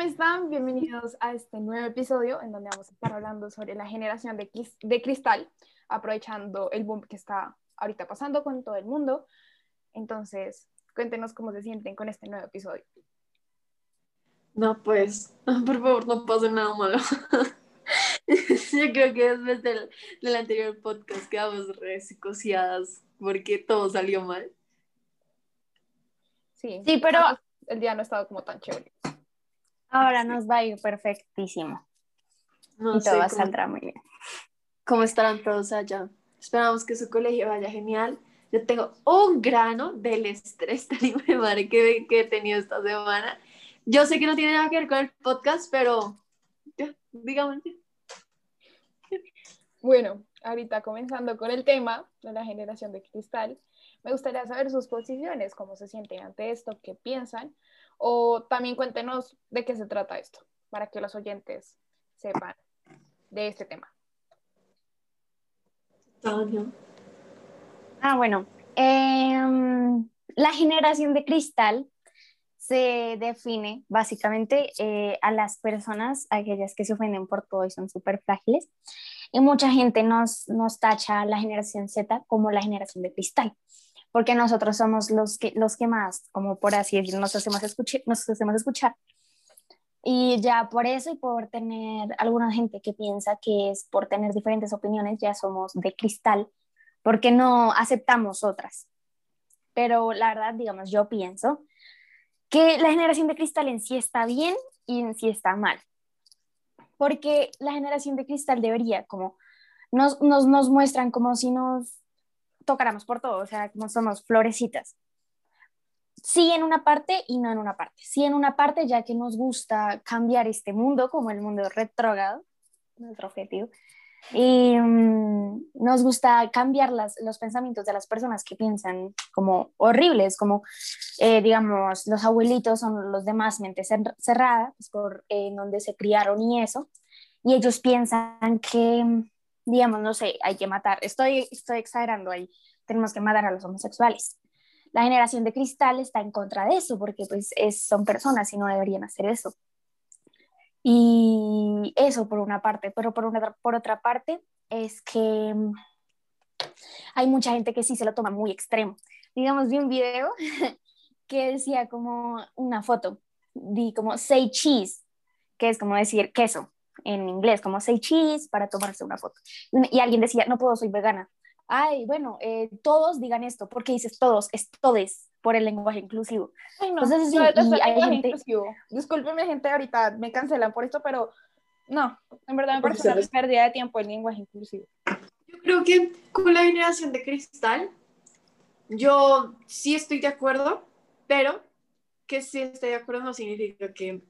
¿cómo están? Bienvenidos a este nuevo episodio en donde vamos a estar hablando sobre la generación de, de cristal, aprovechando el boom que está ahorita pasando con todo el mundo. Entonces, cuéntenos cómo se sienten con este nuevo episodio. No, pues, por favor, no pase nada malo. Yo creo que después del, del anterior podcast quedamos resicociadas porque todo salió mal. Sí, Sí, pero el día no ha estado como tan chévere. Ahora nos va a ir perfectísimo No y sé todo cómo, saldrá muy bien. cómo estarán todos allá. Esperamos que su colegio vaya genial. Yo tengo un grano del estrés tan madre que, que he tenido esta semana. Yo sé que no tiene nada que ver con el podcast, pero ya, digamos. Bueno, ahorita comenzando con el tema de la generación de cristal, me gustaría saber sus posiciones, cómo se sienten ante esto, qué piensan, o también cuéntenos de qué se trata esto, para que los oyentes sepan de este tema. Ah, bueno. em, la generación de cristal se define básicamente eh, a las personas, aquellas que se ofenden por todo y son súper frágiles. Y mucha gente nos, nos tacha a la generación Z como la generación de cristal, porque nosotros somos los que, los que más, como por así decirlo, nos hacemos, escuchar, nos hacemos escuchar. Y ya por eso y por tener alguna gente que piensa que es por tener diferentes opiniones, ya somos de cristal, porque no aceptamos otras. Pero la verdad, digamos, yo pienso que la generación de cristal en sí está bien y en sí está mal. Porque la generación de cristal debería, como, nos, nos, nos muestran como si nos tocáramos por todo, o sea, como somos florecitas. Sí en una parte y no en una parte. Sí en una parte, ya que nos gusta cambiar este mundo, como el mundo retrógrado, nuestro objetivo, y mm, nos gusta cambiar las, los pensamientos de las personas que piensan como horribles, como eh, digamos los abuelitos son los de más mente cer- cerrada, pues por eh, en donde se criaron y eso, y ellos piensan que, digamos, no sé, hay que matar, estoy, estoy exagerando ahí, tenemos que matar a los homosexuales. La generación de cristal está en contra de eso, porque pues es, son personas y no deberían hacer eso. Y eso por una parte, pero por, una, por otra parte es que mm, hay mucha gente que sí se lo toma muy extremo. Digamos, vi un video que decía como una foto, di como say cheese, que es como decir queso en inglés, como say cheese para tomarse una foto. Y, alguien decía, no puedo, soy vegana. Ay, bueno, eh, todos digan esto, porque dices todos, es todes por el lenguaje inclusivo. Ay, no, Entonces, sí, y el hay lenguaje gente- inclusivo. Discúlpenme, gente, ahorita me cancelan por esto, pero no, en verdad me parece una pérdida de tiempo el lenguaje inclusivo. Yo creo que con la generación de cristal, yo sí estoy de acuerdo, pero que sí estoy de acuerdo no significa que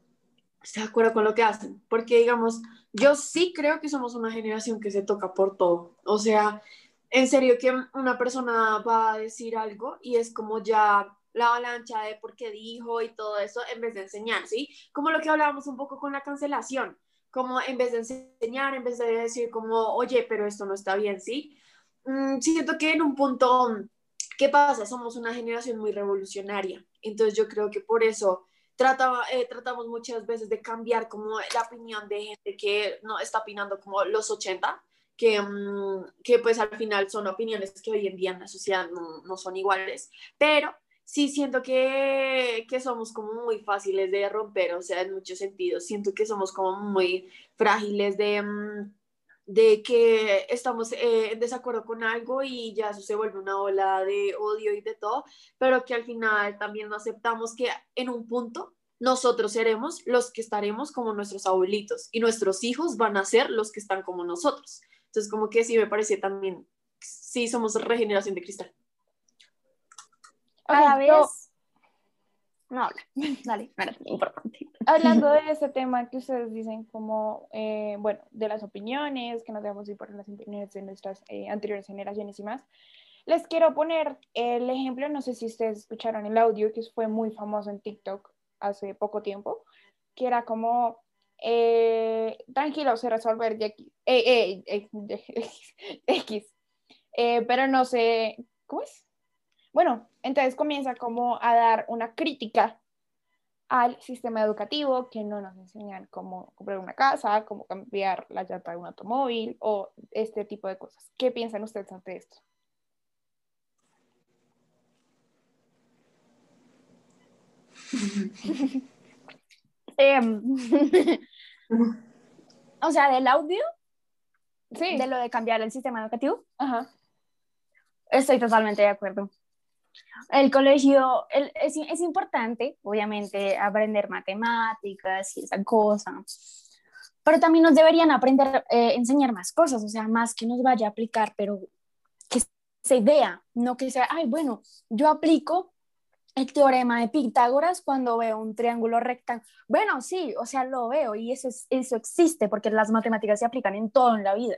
esté de con lo que hacen, porque digamos, yo sí creo que somos una generación que se toca por todo, o sea, en serio que una persona va a decir algo y es como ya la avalancha de por qué dijo y todo eso en vez de enseñar, ¿sí? Como lo que hablábamos un poco con la cancelación, como en vez de enseñar, en vez de decir como, oye, pero esto no está bien, ¿sí? Mm, siento que en un punto, ¿qué pasa? Somos una generación muy revolucionaria, entonces yo creo que por eso trataba, eh, tratamos muchas veces de cambiar como la opinión de gente que no está opinando como los 80, que, mm, que pues al final son opiniones que hoy en día en la sociedad no, no son iguales, pero sí siento que, que somos como muy fáciles de romper, o sea, en muchos sentidos, siento que somos como muy frágiles de, mm, de que estamos eh, en desacuerdo con algo y ya eso se vuelve una ola de odio y de todo, pero que al final también no aceptamos que en un punto nosotros seremos los que estaremos como nuestros abuelitos y nuestros hijos van a ser los que están como nosotros. Entonces, como que sí me parece también, sí somos regeneración de cristal. A la Ok, yo- vez... No, habla. dale, espérate, importante. Hablando de ese tema que ustedes dicen como, eh, bueno, de las opiniones, que nos debemos ir por las opiniones de nuestras eh, anteriores generaciones y más, les quiero poner el ejemplo, no sé si ustedes escucharon el audio que fue muy famoso en TikTok hace poco tiempo, que era como, eh, tranquilo, se resolver de X, eh, eh, X, eh, pero no sé, ¿cómo es? Bueno, entonces comienza como a dar una crítica al sistema educativo, que no nos enseñan cómo comprar una casa, cómo cambiar la llanta de un automóvil o este tipo de cosas. ¿Qué piensan ustedes ante esto? Em, o sea, del audio, Sí. de lo de cambiar el sistema educativo, Ajá. estoy totalmente de acuerdo. El colegio es importante, obviamente, aprender matemáticas y esa cosa, pero también nos deberían aprender, eh, enseñar más cosas, o sea, más que nos vaya a aplicar, pero que se vea, no que sea, ay, bueno, yo aplico el teorema de Pitágoras cuando veo un triángulo rectángulo. Bueno, sí, o sea, lo veo y eso, es- eso existe porque las matemáticas se aplican en todo en la vida.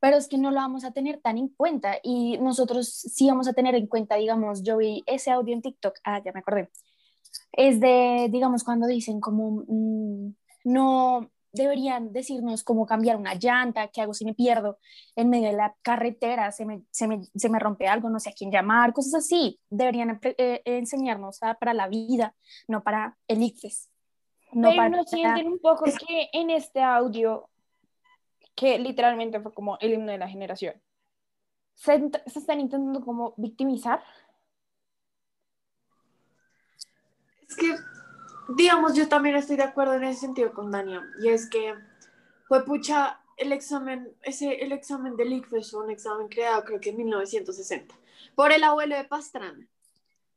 Pero es que no lo vamos a tener tan en cuenta y nosotros sí vamos a tener en cuenta, digamos, yo vi ese audio en TikTok, ah, ya me acordé, es de, digamos, cuando dicen como, mm, no deberían decirnos cómo cambiar una llanta, qué hago si me pierdo en medio de la carretera, se me, se me, se me rompe algo, no sé a quién llamar, cosas así. Deberían eh, enseñarnos ah, para la vida, no para el ICFES. No Pero para, no sienten un poco que en este audio, que literalmente fue como el himno de la generación, se, se están intentando como victimizar. Es que, digamos, yo también estoy de acuerdo en ese sentido con Dania. Y es que, fue pucha, el examen, ese, el examen del ICFES fue un examen creado creo que en 1960 por el abuelo de Pastrana.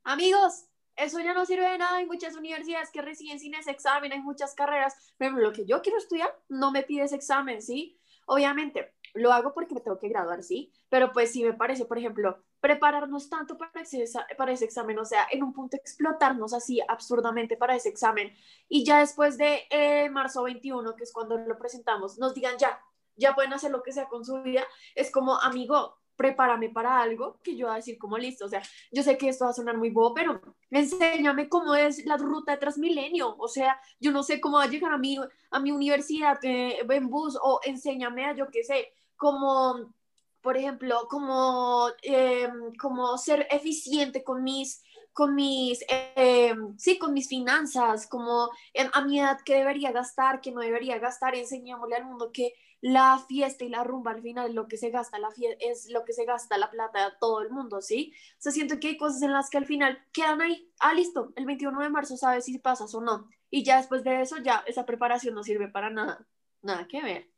Amigos, eso ya no sirve de nada. Hay muchas universidades que reciben sin ese examen, hay muchas carreras. Pero lo que yo quiero estudiar no me pide ese examen, ¿sí? Obviamente, lo hago porque me tengo que graduar, ¿sí? Pero pues sí me parece, por ejemplo, prepararnos tanto para ese, para ese examen, o sea, en un punto explotarnos así absurdamente para ese examen y ya después de eh, marzo 21, que es cuando lo presentamos, nos digan ya, ya pueden hacer lo que sea con su vida, es como, amigo, prepárame para algo que yo voy a decir como listo, o sea, yo sé que esto va a sonar muy bobo, pero enséñame cómo es la ruta de Transmilenio, o sea, yo no sé cómo va a llegar a mi, a mi universidad eh, en bus o enséñame a yo qué sé, como por ejemplo, como, eh, como ser eficiente con mis, con mis, eh, sí, con mis finanzas, como en, a mi edad que debería gastar, que no debería gastar, enseñémosle al mundo que la fiesta y la rumba al final lo que se gasta, la es lo que se gasta la plata de todo el mundo, ¿sí? O sea, siento que hay cosas en las que al final quedan ahí, ah, listo, el 21 de marzo sabes si pasas o no, y ya después de eso, ya esa preparación no sirve para nada, nada que ver.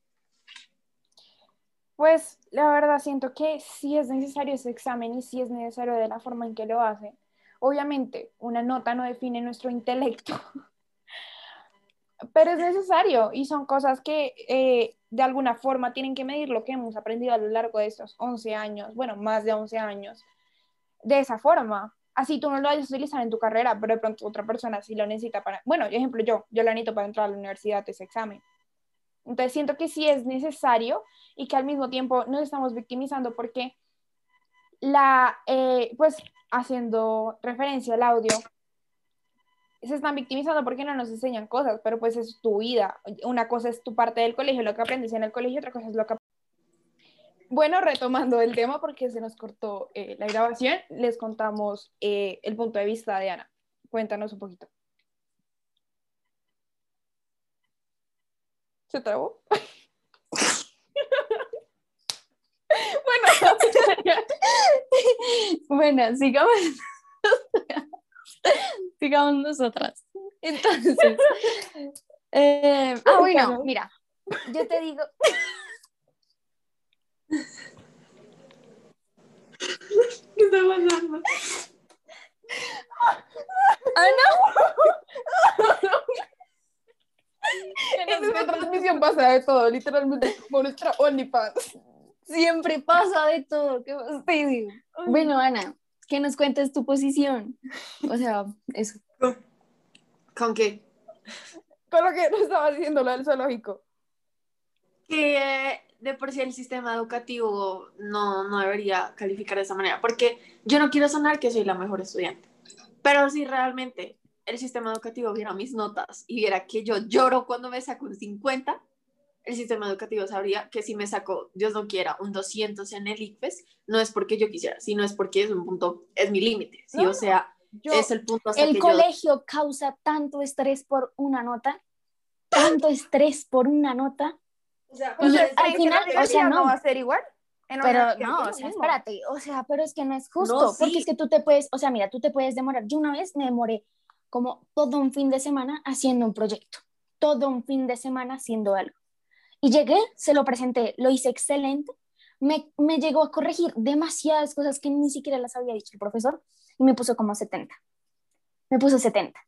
Pues la verdad siento que sí es necesario ese examen y sí es necesario de la forma en que lo hace. Obviamente, una nota no define nuestro intelecto, pero es necesario y son cosas que eh, de alguna forma tienen que medir lo que hemos aprendido a lo largo de estos 11 años, bueno, más de 11 años, de esa forma. Así tú no lo vas a utilizar en tu carrera, pero de pronto otra persona sí lo necesita para, bueno, ejemplo yo, yo lo necesito para entrar a la universidad ese examen. Entonces siento que sí es necesario y que al mismo tiempo nos estamos victimizando porque la, eh, pues haciendo referencia al audio, se están victimizando porque no nos enseñan cosas, pero pues es tu vida. Una cosa es tu parte del colegio, lo que aprendes en el colegio, otra cosa es lo que... Bueno, retomando el tema porque se nos cortó eh, la grabación, les contamos eh, el punto de vista de Ana. Cuéntanos un poquito. ¿Se trabó? bueno, bueno, sigamos. sigamos nosotras. Entonces, eh, ah, bueno, mira, yo te digo. ¿Qué está pasando? Ah, no. en transmisión pasa de todo, literalmente como nuestra OnlyFans. Siempre pasa de todo, qué fastidio. Bueno, Ana, que nos cuentes tu posición. O sea, eso. ¿Con qué? Con lo que nos estaba diciendo lo del zoológico. Que eh, de por sí el sistema educativo no, no debería calificar de esa manera, porque yo no quiero sonar que soy la mejor estudiante, pero si realmente el sistema educativo viera mis notas y viera que yo lloro cuando me saco un 50, el sistema educativo sabría que si me saco, Dios no quiera, un 200 en el ICFES, no es porque yo quisiera, sino es porque es un punto, es mi límite, ¿sí? No. O sea, es el punto. el colegio causa tanto estrés por una nota, tanto estrés por una nota. O sea, al final, o sea, no va a ser igual. Pero no, o sea, espérate, o sea, pero es que no es justo, porque es que tú te puedes, o sea, mira, tú te puedes demorar. Yo una vez me demoré como todo un fin de semana haciendo un proyecto, todo un fin de semana haciendo algo. Y llegué, se lo presenté, lo hice excelente, me, me llegó a corregir demasiadas cosas que ni siquiera las había dicho el profesor y me puso como 70. Me puso 70.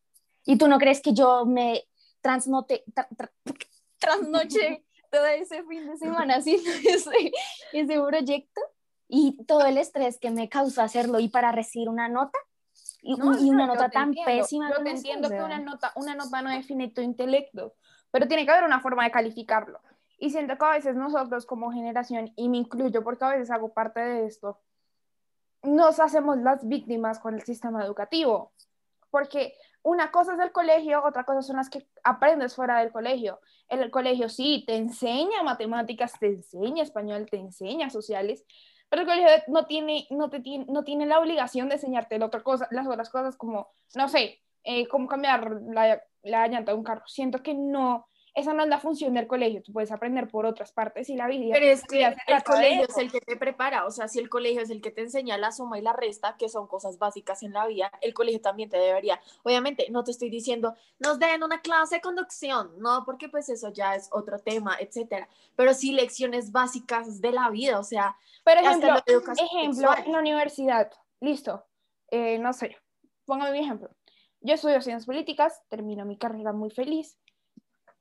¿Y tú no crees que yo me transnote, trasnoche todo ese fin de semana haciendo ese, ese proyecto y todo el estrés que me causó hacerlo y para recibir una nota? Y, una nota tan pésima. Yo te entiendo que una nota, una nota no define tu intelecto, pero tiene que haber una forma de calificarlo. Y siento que a veces nosotros como generación, y me incluyo porque a veces hago parte de esto, nos hacemos las víctimas con el sistema educativo. Porque una cosa es el colegio, otra cosa son las que aprendes fuera del colegio. En el colegio sí, te enseña matemáticas, te enseña español, te enseña sociales, pero el colegio no tiene, no te no tiene la obligación de enseñarte la otra cosa, las otras cosas como, no sé, eh, cómo cambiar la, la llanta de un carro. Siento que no, esa no es la función del colegio, tú puedes aprender por otras partes y la vida. Pero es que el colegio es el que te prepara, o sea, si el colegio es el que te enseña la suma y la resta, que son cosas básicas en la vida, el colegio también te debería. Obviamente, no te estoy diciendo, nos den una clase de conducción, no, porque pues eso ya es otro tema, etcétera. Pero sí lecciones básicas de la vida, o sea, por ejemplo, ejemplo en la universidad, listo, eh, no sé, póngame mi ejemplo. Yo estudio ciencias políticas, termino mi carrera muy feliz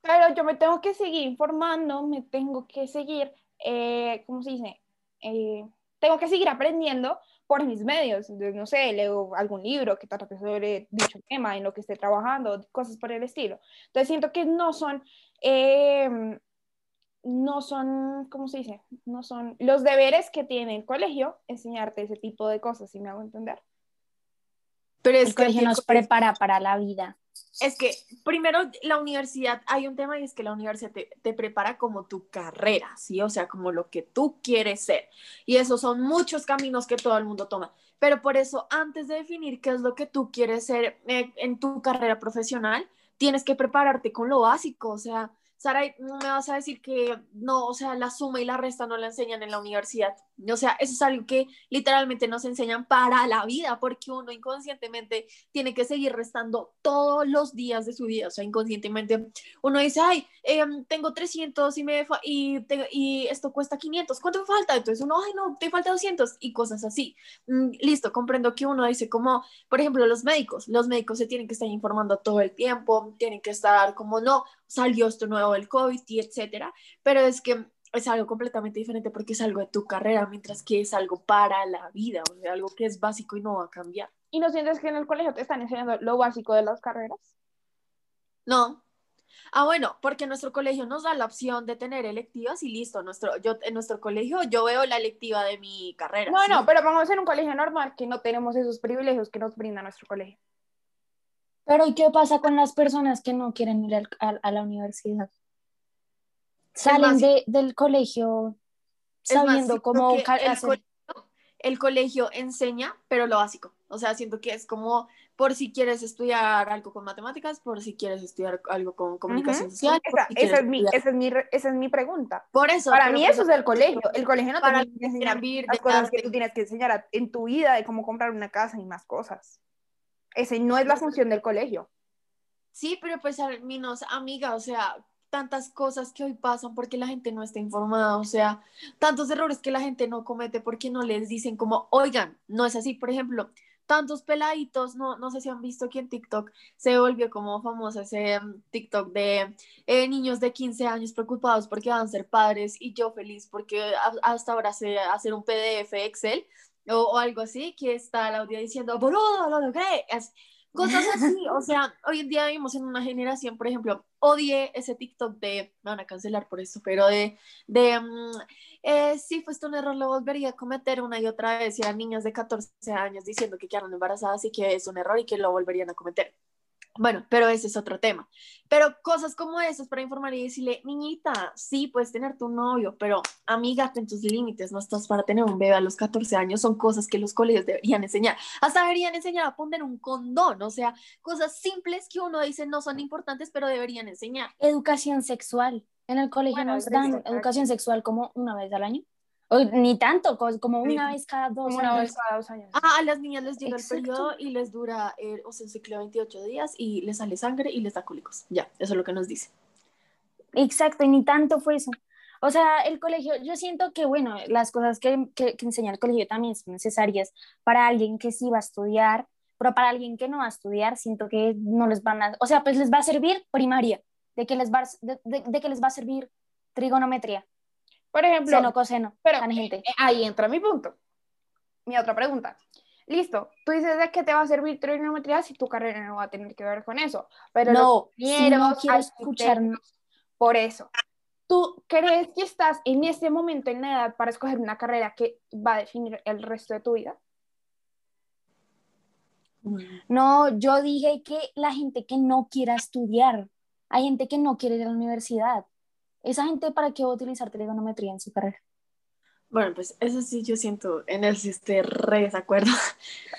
pero yo me tengo que seguir informando, me tengo que seguir, eh, ¿cómo se dice? Eh, tengo que seguir aprendiendo por mis medios. no sé, leo algún libro que trate sobre dicho tema en lo que esté trabajando, cosas por el estilo. Entonces siento que no son, eh, no son, ¿cómo se dice? No son los deberes que tiene el colegio enseñarte ese tipo de cosas, si me hago entender. Pero es el colegio nos prepara para la vida. Es que primero la universidad, hay un tema y es que la universidad te, prepara como tu carrera, ¿sí? O sea, como lo que tú quieres ser. Y esos son muchos caminos que todo el mundo toma. Pero por eso, antes de definir qué es lo que tú quieres ser eh, en tu carrera profesional, tienes que prepararte con lo básico, o sea, Sara, me vas a decir que no, o sea, la suma y la resta no la enseñan en la universidad. O sea, eso es algo que literalmente nos enseñan para la vida, porque uno inconscientemente tiene que seguir restando todos los días de su vida. O sea, inconscientemente uno dice, ay, em, tengo 300 y, me y, y esto cuesta 500, ¿cuánto me falta? Entonces uno, ay, no, te falta 200 y cosas así. Mm, listo, comprendo que uno dice como, por ejemplo, los médicos, los médicos se tienen que estar informando todo el tiempo, tienen que estar como, no, salió esto nuevo del COVID y etcétera, pero es que es algo completamente diferente porque es algo de tu carrera, mientras que es algo para la vida, o sea, algo que es básico y no va a cambiar. ¿Y no sientes que en el colegio te están enseñando lo básico de las carreras? No. Ah, bueno, porque nuestro colegio nos da la opción de tener electivas y listo. Nuestro, yo, en nuestro colegio yo veo la electiva de mi carrera. No, no, pero vamos en un colegio normal que no tenemos esos privilegios que nos brinda nuestro colegio. Pero ¿y qué pasa con las personas que no quieren ir a la universidad? salen de, del colegio sabiendo cómo el colegio, el colegio enseña, pero lo básico. O sea, siento que es como por si quieres estudiar algo con matemáticas, por si quieres estudiar algo con comunicación social. Esa, es mi, esa, es mi, esa, es mi, pregunta. Por eso. Para mí eso es el colegio. El colegio no te tiene que enseñar las cosas que tú tienes que enseñar en tu vida, de cómo comprar una casa y más cosas. Ese no es la función del colegio. Sí, pero pues al menos, amiga, o sea, tantas cosas que hoy pasan porque la gente no está informada, o sea, tantos errores que la gente no comete porque no les dicen como, oigan, no es así, por ejemplo, tantos peladitos, no, no sé si han visto que en TikTok se volvió como famoso ese mm, TikTok de eh, niños de 15 años preocupados porque van a ser padres y yo feliz porque hasta ahora sé hacer un PDF Excel o, algo así, que está la audiencia diciendo, boludo, lo logré. Cosas así, o sea, hoy en día vivimos en una generación, por ejemplo, odié ese TikTok de, me van a cancelar por eso, pero de, de um, eh, si fue un error, lo volvería a cometer una y otra vez, y eran niñas de 14 años diciendo que quedaron embarazadas y que es un error y que lo volverían a cometer. Bueno, pero ese es otro tema. Pero cosas como esas para informar y decirle, niñita, sí, puedes tener tu novio, pero amiga, en tus límites, no estás para tener un bebé a los 14 años, son cosas que los colegios deberían enseñar. Hasta deberían enseñar a poner un condón, o sea, cosas simples que uno dice no son importantes, pero deberían enseñar. Educación sexual. En el colegio nos dan educación sexual como una vez al año ni tanto, como una vez cada dos una Vez cada dos años. Ah, a las niñas les llega el periodo y les dura, eh, o sea, un ciclo de 28 días y les sale sangre y les da cólicos. Ya, eso es lo que nos dice. Exacto, y ni tanto fue eso. O sea, el colegio, yo siento que, bueno, las cosas que, que, que enseña el colegio también son necesarias para alguien que sí va a estudiar, pero para alguien que no va a estudiar, siento que no les van a, o sea, pues les va a servir primaria, de que les va, de, de que les va a servir trigonometría, por ejemplo, seno, coseno, pero gente. Eh, ahí entra mi punto. Mi otra pregunta. Listo, tú dices de qué te va a servir trigonometría si tu carrera no va a tener que ver con eso. Pero no, si no quiero escucharnos. Por eso, ¿tú crees que estás en este momento en la edad para escoger una carrera que va a definir el resto de tu vida? No, yo dije que la gente que no quiera estudiar, hay gente que no quiere ir a la universidad. ¿Esa gente para qué va a utilizar trigonometría en su carrera? Bueno, pues eso sí yo siento en el sistema re desacuerdo.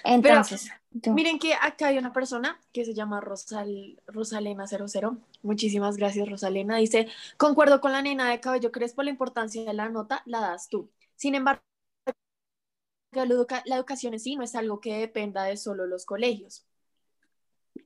Entonces, miren que acá hay una persona que se llama Rosal, Rosalena00. Muchísimas gracias, Rosalena. Dice, concuerdo con la nena de cabello crespo, la importancia de la nota la das tú. Sin embargo, la educación en sí no es algo que dependa de solo los colegios.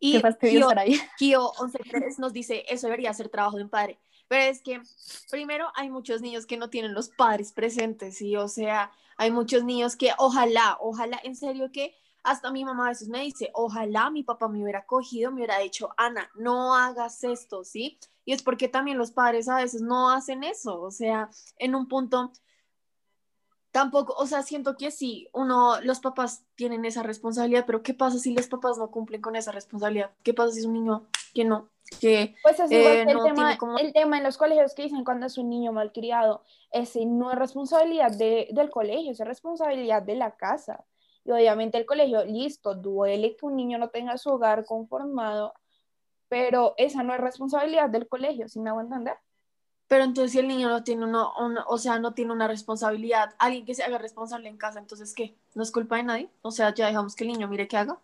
Y Kio, Kio 11 nos dice, eso debería ser trabajo de un padre. Pero es que, primero, hay muchos niños que no tienen los padres presentes, y o sea, hay muchos niños que ojalá, ojalá, en serio que hasta mi mamá a veces me dice, ojalá mi papá me hubiera cogido, me hubiera dicho, Ana, no hagas esto, ¿sí? Y es porque también los padres a veces no hacen eso, o sea, en un punto tampoco, o sea, siento que sí, uno, los papás tienen esa responsabilidad, pero ¿qué pasa si los papás no cumplen con esa responsabilidad? ¿Qué pasa si es un niño que no? Que, pues es igual eh, el, tema, el tema en los colegios que dicen cuando es un niño malcriado, ese no es responsabilidad de, del colegio, es responsabilidad de la casa. Y obviamente el colegio, listo, duele que un niño no tenga su hogar conformado, pero esa no es responsabilidad del colegio, ¿sí me hago entender? Pero entonces si el niño no tiene uno, o sea, no tiene una responsabilidad, alguien que se haga responsable en casa, entonces ¿qué? ¿No es culpa de nadie? O sea, ya dejamos que el niño mire qué haga.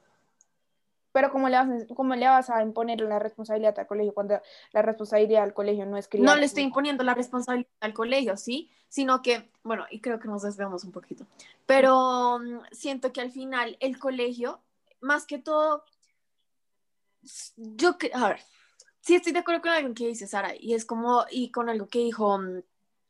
Pero ¿cómo le, vas, cómo le vas a imponer la responsabilidad al colegio cuando la responsabilidad al colegio no es criar? No le estoy imponiendo la responsabilidad al colegio, ¿sí? Sino que, bueno, y creo que nos desviamos un poquito, pero mm, siento que al final el colegio, más que todo, yo, a ver, sí estoy de acuerdo con algo que dice Sara, y es como, y con algo que dijo mm,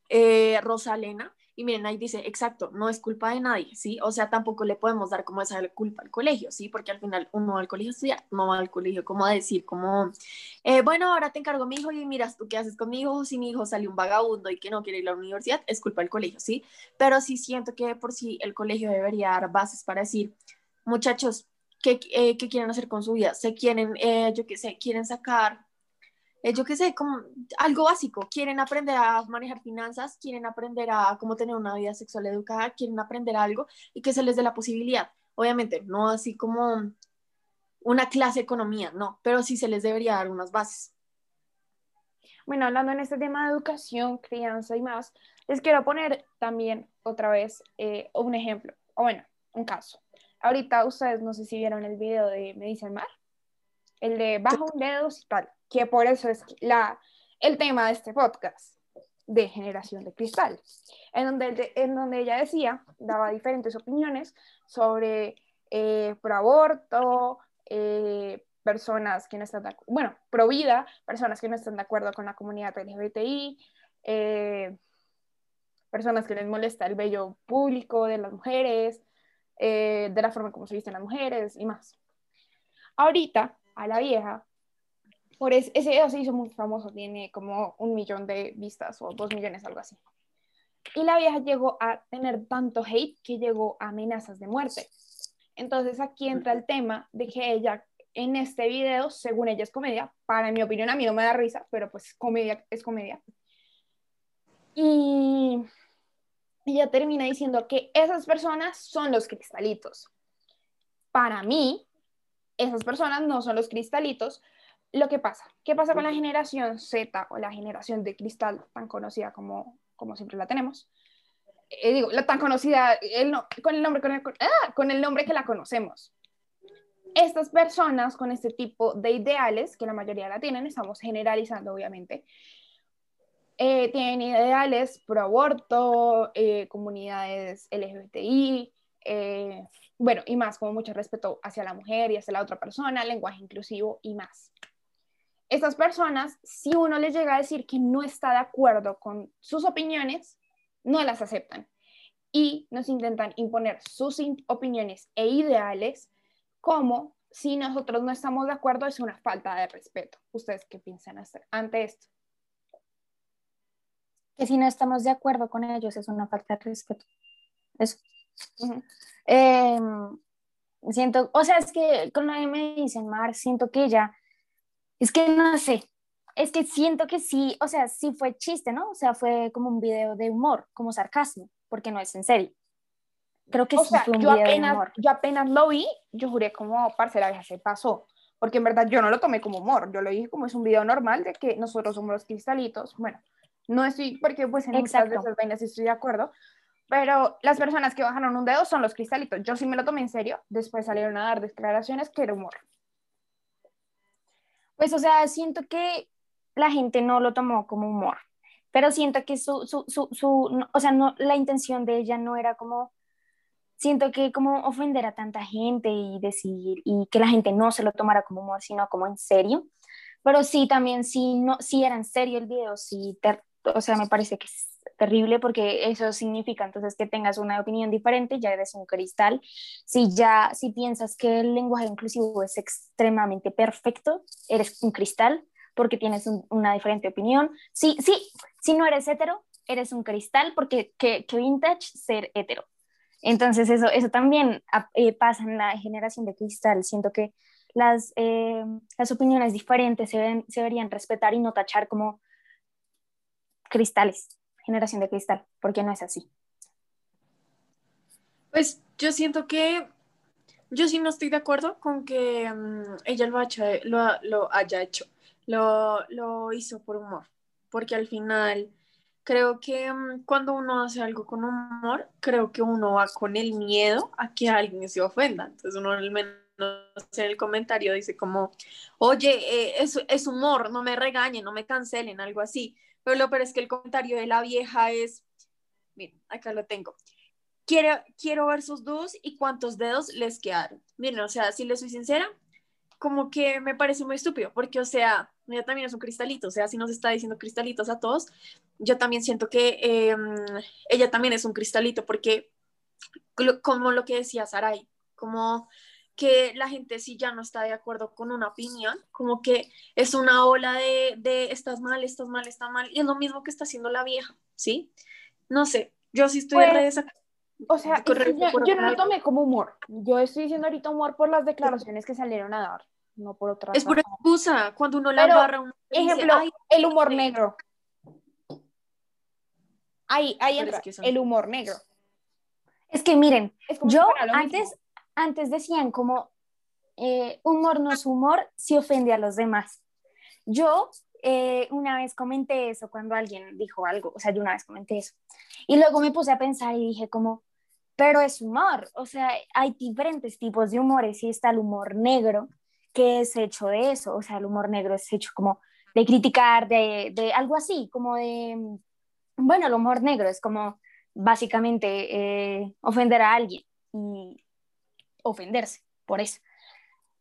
eh, Rosalena, y miren, ahí dice, exacto, no es culpa de nadie, ¿sí? O sea, tampoco le podemos dar como esa culpa al colegio, ¿sí? Porque al final uno va al colegio a estudiar, no va al colegio como a decir, como, eh, bueno, ahora te encargo mi hijo y miras tú qué haces con mi hijo, si mi hijo sale un vagabundo y que no quiere ir a la universidad, es culpa del colegio, ¿sí? Pero sí siento que por sí el colegio debería dar bases para decir, muchachos, ¿qué, eh, ¿qué quieren hacer con su vida? ¿Se quieren, eh, yo qué sé, quieren sacar eh, yo qué sé, como algo básico. Quieren aprender a manejar finanzas, quieren aprender a cómo tener una vida sexual educada, quieren aprender algo y que se les dé la posibilidad. Obviamente, no así como una clase economía, no, pero sí se les debería dar unas bases. Bueno, hablando en este tema de educación, crianza y más, les quiero poner también otra vez eh, un ejemplo, o bueno, un caso. Ahorita ustedes no sé si vieron el video de Me dice el el de bajo un dedo y tal que por eso es la, el tema de este podcast de generación de cristal, en donde, en donde ella decía, daba diferentes opiniones sobre eh, eh, personas que no están de bueno, pro vida, personas que no están de acuerdo con la comunidad LGBTI, eh, personas que les molesta el vello público de las mujeres, de la forma como se visten las mujeres y más. Ahorita, a la vieja, por ese video se hizo muy famoso, tiene como un millón de vistas o dos millones, algo así. Y la vieja llegó a tener tanto hate que llegó a amenazas de muerte. Entonces aquí entra el tema de que ella en este video, según ella es comedia, para mi opinión a mí no me da risa, pero pues comedia es comedia. Y ella termina diciendo que esas personas son los cristalitos. Para mí, esas personas no son los cristalitos. Lo que pasa, ¿qué pasa con la generación Z o la generación de cristal tan conocida como, como siempre la tenemos? Eh, digo, la tan conocida, el con, el nombre, con, el, ah, con el nombre que la conocemos. Estas personas con este tipo de ideales, que la mayoría la tienen, estamos generalizando obviamente, eh, tienen ideales pro aborto, eh, comunidades LGBTI, eh, bueno, y más, como mucho respeto hacia la mujer y hacia la otra persona, lenguaje inclusivo y más. Estas personas, si uno les llega a decir que no está de acuerdo con sus opiniones, no las aceptan y nos intentan imponer sus opiniones e ideales como si nosotros no estamos de acuerdo es una falta de respeto. ¿Ustedes qué piensan hacer ante esto? Que si no estamos de acuerdo con ellos es una falta de respeto. Eso. Em, siento, o sea, es que con lo que me dicen, Mar, siento que ella, es que no sé, es que siento que sí, o sea, sí fue chiste, ¿no? O sea, fue como un video de humor, como sarcasmo, porque no es en serio. Creo que sí fue un yo video apenas, de humor. Yo apenas lo vi, yo juré como, parcera, ya se pasó. Porque en verdad yo no lo tomé como humor, yo lo dije como es un video normal de que nosotros somos los cristalitos. Bueno, no estoy, porque pues en muchas de esas vainas estoy de acuerdo, pero las personas que bajaron un dedo son los cristalitos. Yo sí me lo tomé en serio, después salieron a dar declaraciones que era humor. Pues, o sea, siento que la gente no lo tomó como humor, pero siento que su, su, su, su o sea, no, la intención de ella no era como, siento que como ofender a tanta gente y decir, y que la gente no se lo tomara como humor, sino como en serio. Pero sí, también, sí, no, sí era en serio el video, sí, o sea, me parece que terrible porque eso significa entonces que tengas una opinión diferente, ya eres un cristal. Si ya, si piensas que el lenguaje inclusivo es extremadamente perfecto, eres un cristal porque tienes una diferente opinión. Sí, sí, si no eres hetero, eres un cristal porque que, vintage ser hetero. Entonces eso, eso también eh, pasa en la generación de cristal. Siento que las, eh, las opiniones diferentes se, se deberían respetar y no tachar como cristales, generación de cristal, porque no es así. Pues yo siento que yo sí no estoy de acuerdo con que mm, ella lo, lo, lo haya hecho lo, lo hizo por humor, porque al final creo que mm, cuando uno hace algo con humor, creo que uno va con el miedo a que alguien se ofenda. Entonces uno al menos en el comentario dice como, oye, eh, es, es, humor, no me regañen, no me cancelen, algo así. Pero lo peor es que el comentario de la vieja es, miren, acá lo tengo. Quiero, quiero ver sus dos y cuántos dedos les quedaron. Miren, o sea, si les soy sincera, como que me parece muy estúpido, porque, o sea, ella también es un cristalito, o sea, si nos está diciendo cristalitos a todos, yo también siento que em, ella también es un cristalito, porque como lo que decía Sarai, como que la gente si ya no está de acuerdo con una opinión, como que es una ola de, de estás mal, estás mal, estás mal, y es lo mismo que está haciendo la vieja, ¿sí? No sé, yo sí estoy pues, O sea, yo, yo, no lo tomé como humor, yo estoy diciendo ahorita humor por las declaraciones que salieron a dar no por otra Es por excusa, cuando uno la barra un Ejemplo, el humor negro. Ahí, ahí entra, el humor negro. Es que miren, yo antes, antes decían como eh, humor no es humor si ofende a los demás. Yo eh, una vez comenté eso cuando alguien dijo algo, o sea, yo una vez comenté eso. Y luego me puse a pensar y dije como, pero es humor, o sea, hay diferentes tipos de humores y está el humor negro, que es hecho de eso, o sea, el humor negro es hecho como de criticar, de, de algo así, como de, bueno, el humor negro es como básicamente eh, ofender a alguien y ofenderse por eso.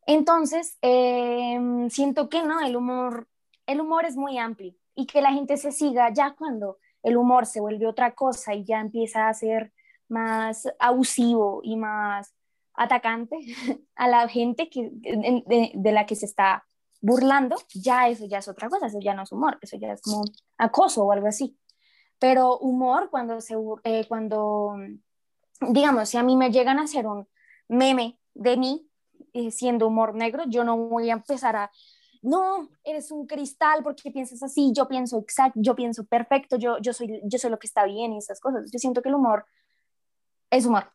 Entonces, em, siento que no, el humor, el humor es muy amplio y que la gente se siga ya cuando el humor se vuelve otra cosa y ya empieza a ser más abusivo y más atacante a la gente que, de, la que se está burlando, ya eso ya es otra cosa, eso ya no es humor, eso ya es como acoso o algo así. Pero humor cuando se eh, cuando digamos, si a mí me llegan a hacer un meme de mí eh, siendo humor negro, yo no voy a empezar a no, eres un cristal porque piensas así, yo pienso exacto, yo pienso perfecto, yo, yo, soy, yo soy lo que está bien y esas cosas. Yo siento que el humor es humor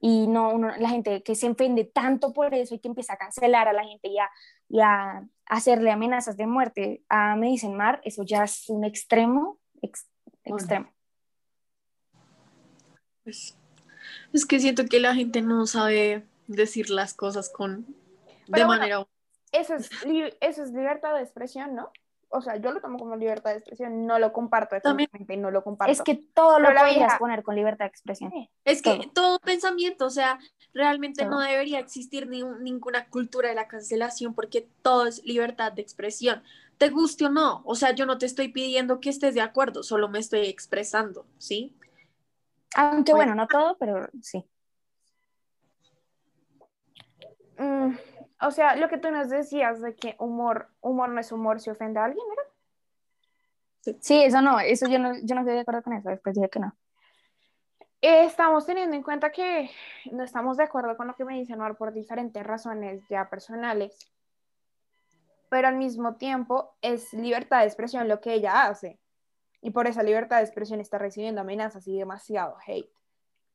y no la gente que se ofende tanto por eso y que empieza a cancelar a la gente y a, y a hacerle amenazas de muerte a Medicine Mar, eso ya es un extremo, extremo. Pues, es que siento que la gente no sabe decir las cosas con de manera eso es eso es libertad de expresión, ¿no? o sea, yo lo tomo como libertad de expresión, no lo comparto, exactamente, no lo comparto. Es que todo lo podrías poner con libertad de expresión. Es que todo, pensamiento, o sea, realmente no debería existir ni ninguna cultura de la cancelación porque todo es libertad de expresión. Te guste o no, o sea, yo no te estoy pidiendo que estés de acuerdo, solo me estoy expresando, ¿sí? Aunque bueno, no todo, pero sí. Mm, o sea, lo que tú nos decías de que humor, humor no es humor si ofende a alguien, ¿verdad? Sí, eso no, eso yo no, yo no estoy de acuerdo con eso, después dije que no. estamos teniendo en cuenta que no estamos de acuerdo con lo que me dice Noar por diferentes razones ya personales, pero al mismo tiempo es libertad de expresión lo que ella hace. Y por esa libertad de expresión está recibiendo amenazas y demasiado hate.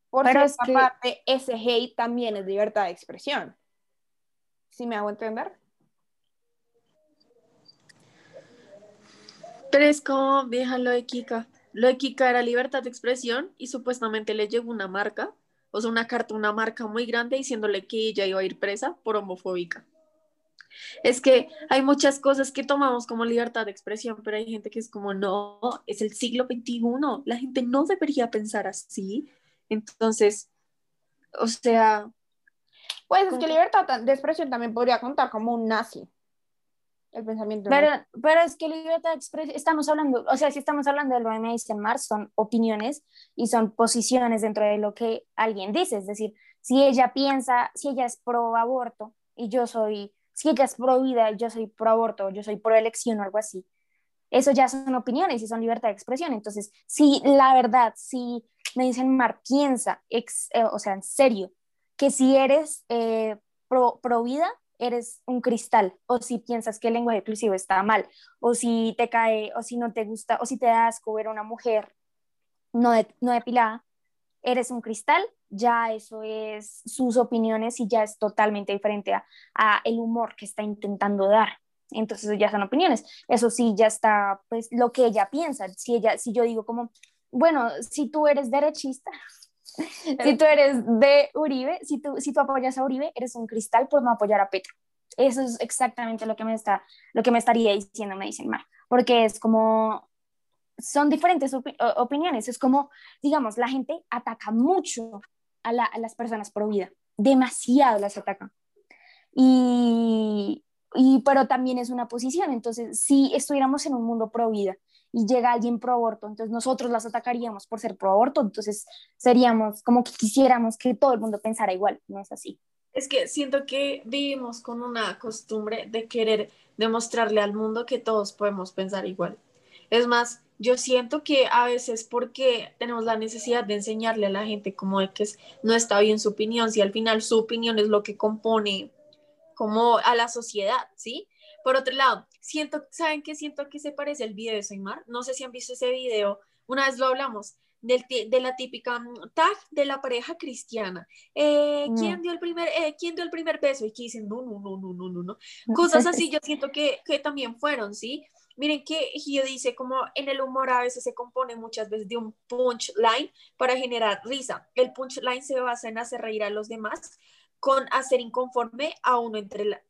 Por pero es que... parte, ese hate también es libertad de expresión. ¿Sí me hago entender? Pero es como, vieja lo de Kika. Lo de Kika era libertad de expresión y supuestamente le llegó una marca, o sea, una carta, una marca muy grande diciéndole que ella iba a ir presa por homofóbica. Es que hay muchas cosas que tomamos como libertad de expresión, pero hay gente que es como, no, es el siglo XXI, la gente no debería pensar así. Entonces, o sea, pues es que libertad de expresión también podría contar como un nazi. El pensamiento. Pero, pero es que libertad de expresión, estamos hablando, o sea, si estamos hablando de lo que me dicen Mars, son opiniones y son posiciones dentro de lo que alguien dice. Es decir, si ella piensa, si ella es pro aborto y yo soy, si ella es pro vida yo soy pro aborto, yo soy pro elección o algo así, eso ya son opiniones y son libertad de expresión. Entonces, si la verdad, si me dicen Mar piensa, eh, o sea, en serio, que si eres eh, pro, vida, eres un cristal, o si piensas que el lenguaje inclusivo está mal, o si te cae, o si no te gusta, o si te das asco ver a una mujer no, no depilada, eres un cristal, ya eso es sus opiniones y ya es totalmente diferente a, el humor que está intentando dar. Entonces ya son opiniones. Eso sí, ya está, pues, lo que ella piensa. Si ella, si yo digo como, bueno, si tú eres derechista, si tú eres de Uribe, si tú, si tú apoyas a Uribe, eres un cristal por no apoyar a Petro. Eso es exactamente lo que me, está, lo que me estaría diciendo, me dicen Mar, porque es como, son diferentes opiniones, es como, digamos, la gente ataca mucho a, a las personas pro vida, demasiado las atacan. Y, y, pero también es una posición, entonces, si estuviéramos en un mundo pro vida y llega alguien pro aborto, entonces nosotros las atacaríamos por ser pro aborto, entonces seríamos como que quisiéramos que todo el mundo pensara igual, no es así. Es que siento que vivimos con una costumbre de querer demostrarle al mundo que todos podemos pensar igual. Es más, yo siento que a veces porque tenemos la necesidad de enseñarle a la gente como de que no está bien su opinión, si al final su opinión es lo que compone como a la sociedad, ¿sí? Por otro lado, siento, ¿saben qué? Siento que se parece el video de Soymar. No sé si han visto ese video. Una vez lo hablamos. de la típica mm, tag de la pareja cristiana. Eh, ¿quién, dio el primer, eh, ¿Quién dio el primer beso? Y que dicen, no, no, no, no, no, no, no. Cosas así yo siento que, que también fueron, ¿sí? Miren que Gio dice como en el humor a veces se compone muchas veces de un punchline para generar risa. El punchline se basa en hacer reír a los demás con hacer inconforme a uno entre la,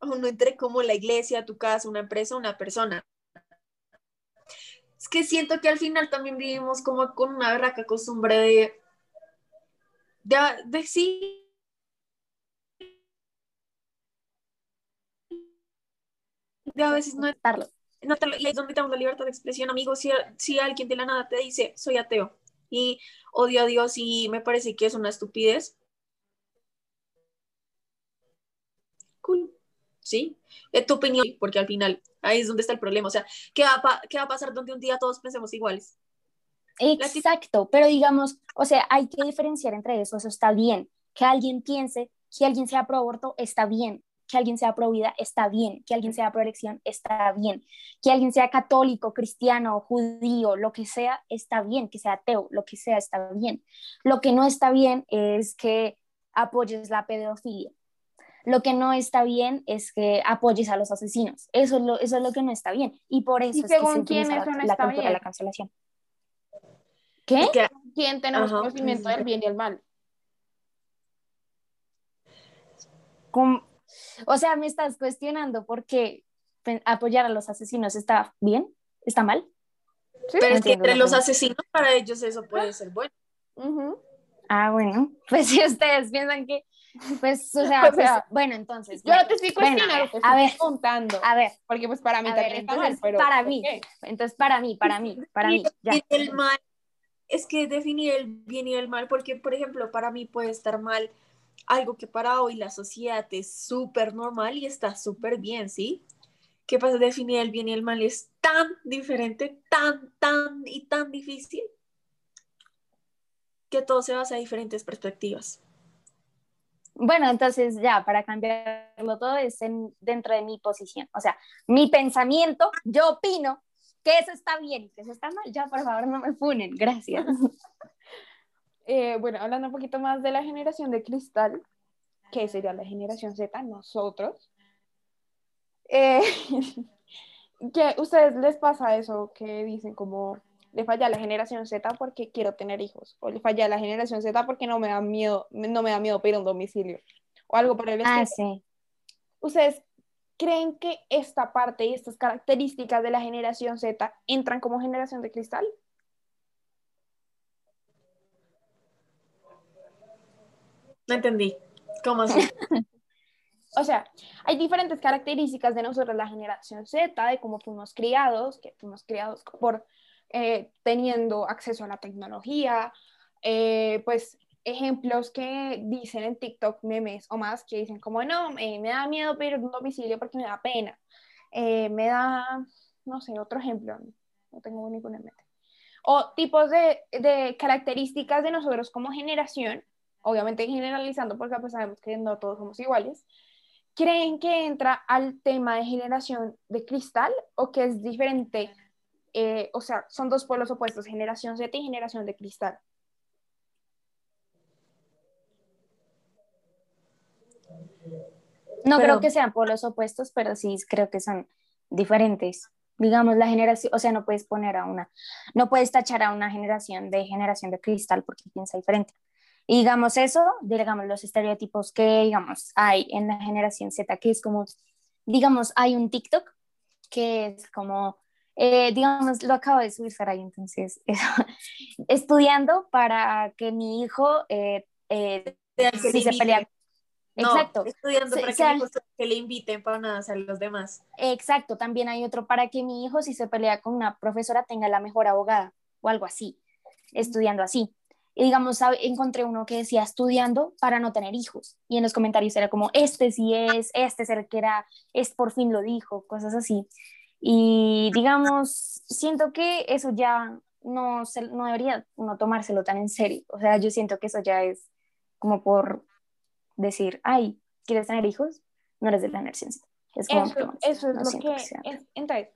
uno entre como la iglesia, tu casa, una empresa, una persona. Es que siento que al final también vivimos como con una berraca costumbre de, de, de sí. A veces no estarlo. No y es donde tenemos la libertad de expresión, amigos. Si, si alguien de la nada te dice, soy ateo y odio a Dios y me parece que es una estupidez, cool ¿sí? Es tu opinión, porque al final ahí es donde está el problema. O sea, ¿qué va, a, qué va a pasar donde un día todos pensemos iguales? Exacto, pero digamos, o sea, hay que diferenciar entre eso, eso está bien. Que alguien piense, que alguien sea pro aborto, está bien. Que alguien sea pro vida está bien, que alguien sea pro elección está bien, que alguien sea católico, cristiano, judío, lo que sea, está bien, que sea ateo, lo que sea, está bien. Lo que no está bien es que apoyes la pedofilia. Lo que no está bien es que apoyes a los asesinos. Eso es lo, eso es lo que no está bien. Y por eso es según que se quién eso no la, está cultura de bien? la cancelación. ¿Qué? Que- ¿Quién tenemos Ajá, conocimiento del bien y el mal? O sea, me estás cuestionando porque pe- apoyar a los asesinos está bien, está mal. ¿Sí? Pero No es que entre los asesinos, para ellos eso puede ser bueno. Ujú. Ah, bueno, pues si ustedes piensan que, pues, o sea, O pues, sea, bueno, entonces, Yo no bueno, te estoy bueno, cuestionando, te a estoy ver, preguntando. a ver, Porque pues para mí a ver, también está mal, entonces, pero para ¿por mí, qué? entonces para mí, para mí, para mí, ya. Y el mal, es que definir el bien y el mal, porque, por ejemplo, para mí puede estar mal algo que para hoy la sociedad es súper normal y está súper bien, ¿sí? ¿Qué pasa? Definir el bien y el mal es tan diferente, tan, tan y tan difícil, que todo se basa en diferentes perspectivas. Bueno, entonces ya, para cambiarlo todo es en- dentro de mi posición, o sea, mi pensamiento, yo opino que eso está bien y que eso está mal, ya, por favor, no me funen, gracias. Eh, bueno, hablando un poquito más de la generación de cristal, que sería la generación Z, nosotros. Eh, que ustedes les pasa eso que dicen como le falla a la generación Z porque quiero tener hijos o le falla a la generación Z porque no me da miedo no me da miedo pedir un domicilio o algo por el estilo. Ah, sí. ¿Ustedes creen que esta parte y estas características de la generación Z entran como generación de cristal? No entendí. ¿Cómo así? O sea, hay diferentes características de nosotros, la generación Z, de cómo fuimos criados, que fuimos criados por eh, teniendo acceso a la tecnología, eh, pues ejemplos que dicen en TikTok, memes o más, que dicen como, no, me da miedo pedir un domicilio porque me da pena, Eh, me da, no sé, otro ejemplo, no tengo ninguno en mente. O tipos de, de características de nosotros como generación, obviamente generalizando porque pues sabemos que no todos somos iguales, ¿creen que entra al tema de generación de cristal o que es diferente? Eh, o sea, son dos pueblos opuestos, generación Z y generación de cristal. No Pero- creo que sean polos opuestos, pero sí creo que son diferentes. Digamos, la generación, o sea, no puedes poner a una, no puedes tachar a una generación de generación de cristal porque piensa diferente. Y digamos eso, digamos los estereotipos que, digamos, hay en la generación Z, que es como, digamos, hay un TikTok que es como, eh, digamos, lo acabo de subir Saray, entonces, estudiando para que mi hijo, eh, eh, que si se pelea, No, exacto, estudiando Se- para que, que le inviten para nada a los demás. Exacto, también hay otro para que mi hijo, si se pelea con una profesora, tenga la mejor abogada o algo así, estudiando así. Y digamos, encontré uno que decía estudiando para no tener hijos. Y en los comentarios era como, este sí es, este es el que era, es por fin lo dijo, cosas así. Y digamos, siento que eso ya no, se, no debería uno tomárselo tan en serio. O sea, yo siento que eso ya es como por decir, ay, ¿quieres tener hijos? No eres de la generación Z. Es como, Eso, no, eso es no lo siento que, sea. es- entonces,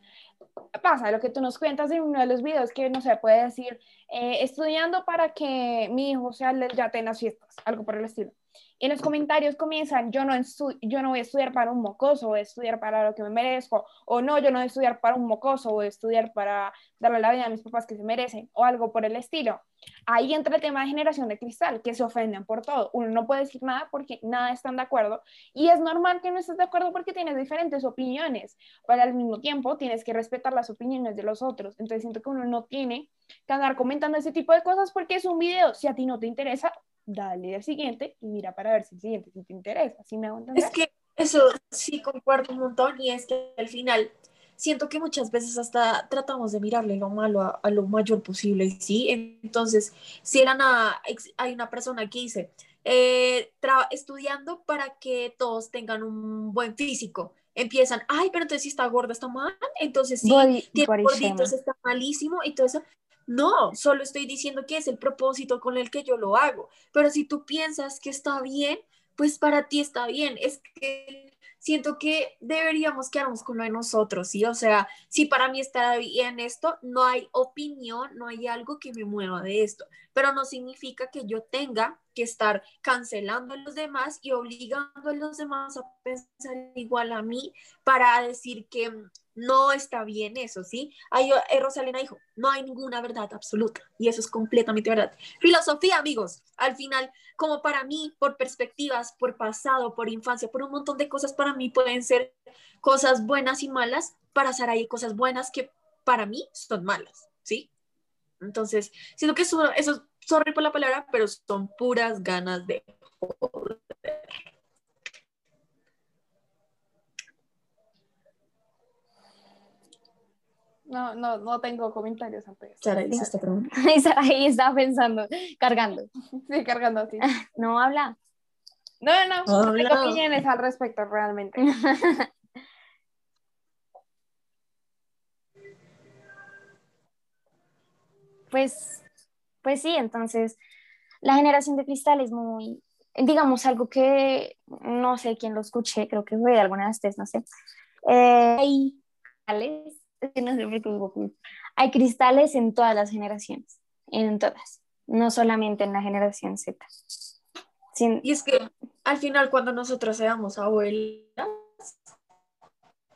pasa lo que tú nos cuentas en uno de los videos, que no se puede decir, eh, estudiando para que mi hijo sea el yate en las fiestas, algo por el estilo. Y en los comentarios comienzan, yo no, yo no voy a estudiar para un mocoso, voy a estudiar para lo que me merezco, o no, yo no voy a estudiar para un mocoso, voy a estudiar para darle la vida a mis papás que se merecen, o algo por el estilo. Ahí entra el tema de generación de cristal, que se ofenden por todo. Uno no puede decir nada porque nada están de acuerdo, y es normal que no estés de acuerdo porque tienes diferentes opiniones, pero al mismo tiempo tienes que respetar las opiniones de los otros. Entonces siento que uno no tiene que andar comentando ese tipo de cosas porque es un video. Si a ti no te interesa, dale al siguiente y mira para ver si el siguiente sí te interesa. ¿Sí me hago entender? Es que eso sí concuerdo un montón y es que al final siento que muchas veces hasta tratamos de mirarle lo malo a, a lo mayor posible, ¿sí? Entonces, si de la nada hay una persona que dice, eh, estudiando para que todos tengan un buen físico, empiezan, ay, pero entonces si está gorda está mal, entonces sí, Body, tiene gorditos está malísimo y todo eso. No, solo estoy diciendo que es el propósito con el que yo lo hago. Pero si tú piensas que está bien, pues para ti está bien. Es que siento que deberíamos quedarnos con lo de nosotros, ¿sí? O sea, si para mí está bien esto, no hay opinión, no hay algo que me mueva de esto, pero no significa que yo tenga que estar cancelando a los demás y obligando a los demás a pensar igual a mí para decir que no está bien eso, ¿sí? Ahí eh, Rosalina dijo, no hay ninguna verdad absoluta y eso es completamente verdad. Filosofía, amigos, al final, como para mí, por perspectivas, por pasado, por infancia, por un montón de cosas, para mí pueden ser cosas buenas y malas, para Sara hay cosas buenas que para mí son malas, ¿sí? Entonces, siento que eso, eso sorry por la palabra, pero son puras ganas de No, no, no tengo comentarios antes. Sara dice esta pregunta. Ahí está pensando, cargando. Sí, cargando así. No habla. No, no, no. No tengo opiniones al respecto realmente. Pues, pues sí, entonces la generación de cristal es muy, digamos, algo que no sé quién lo escuché, creo que fue de alguna de ustedes, no sé. Eh, hay por qué hay cristales en todas las generaciones, en todas, no solamente en la generación Z. Y es que al final, cuando nosotros seamos abuelas,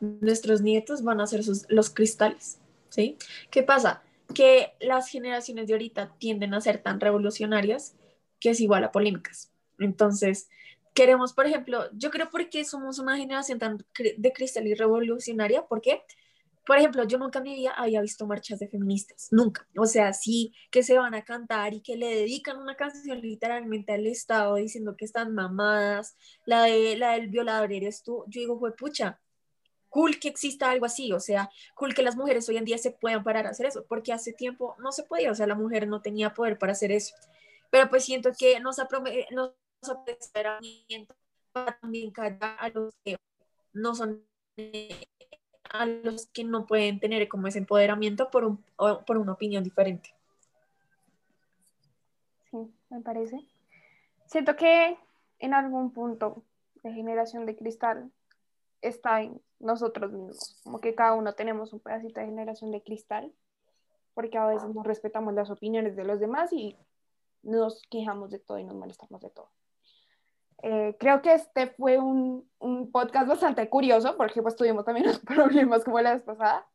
nuestros nietos van a ser los cristales, ¿sí? ¿Qué pasa? Que las generaciones de ahorita tienden a ser tan revolucionarias que es igual a polémicas. Entonces, queremos, por ejemplo, yo creo porque somos una generación tan de cristal y revolucionaria, porque, por ejemplo, yo nunca en mi vida había visto marchas de feministas, nunca. O sea, sí que se van a cantar y que le dedican una canción literalmente al Estado diciendo que están mamadas, la, de, la del violador eres tú. Yo digo, fue pucha, cool que exista algo así, o sea, cool que las mujeres hoy en día se puedan parar a hacer eso, porque hace tiempo no se podía, o sea, la mujer no tenía poder para hacer eso. Pero pues siento que nos aprome- nos empoderamiento para también callar a los que no son eh, a los que no pueden tener como ese empoderamiento por, un, por una opinión diferente. Sí, me parece. Siento que en algún punto de generación de cristal está en nosotros mismos, como que cada uno tenemos un pedacito de generación de cristal, porque a veces no respetamos las opiniones de los demás y nos quejamos de todo y nos molestamos de todo. Eh, creo que este fue un, un, podcast bastante curioso porque pues tuvimos también unos problemas como la vez pasada,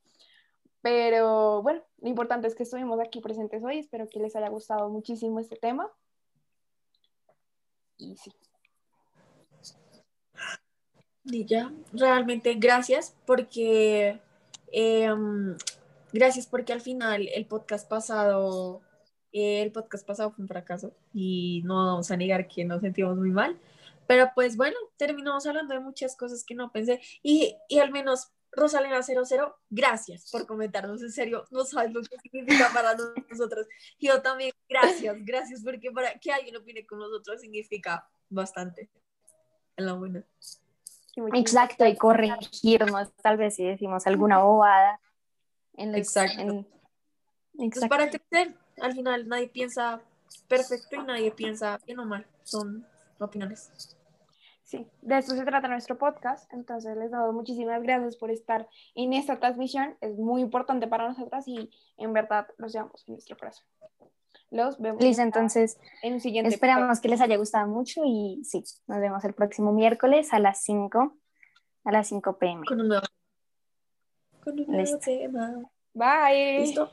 pero bueno, lo importante es que estuvimos aquí presentes hoy, espero que les haya gustado muchísimo este tema. Y sí. Ya, realmente gracias porque eh, gracias porque al final el podcast pasado el podcast pasado fue un fracaso y no vamos a negar que nos sentimos muy mal, pero pues bueno, terminamos hablando de muchas cosas que no pensé y, y al menos Rosalena 00, gracias por comentarnos, en serio, no sabes lo que significa para nosotros. Yo también, gracias, gracias porque para que alguien opine con nosotros significa bastante en la buena. Exacto, y corregirnos tal vez si decimos alguna bobada. En los, Exacto. En... Exacto. Pues para crecer, al final nadie piensa perfecto y nadie piensa bien o mal, son opiniones. Sí, de esto se trata nuestro podcast, entonces les doy muchísimas gracias por estar en esta transmisión, es muy importante para nosotras y en verdad los llevamos en nuestro corazón. Los vemos Listo, entonces en un siguiente esperamos que les haya gustado mucho y sí, nos vemos el próximo miércoles a las 5 a las 5 pm. Con un nuevo, con un nuevo tema. Bye. Listo.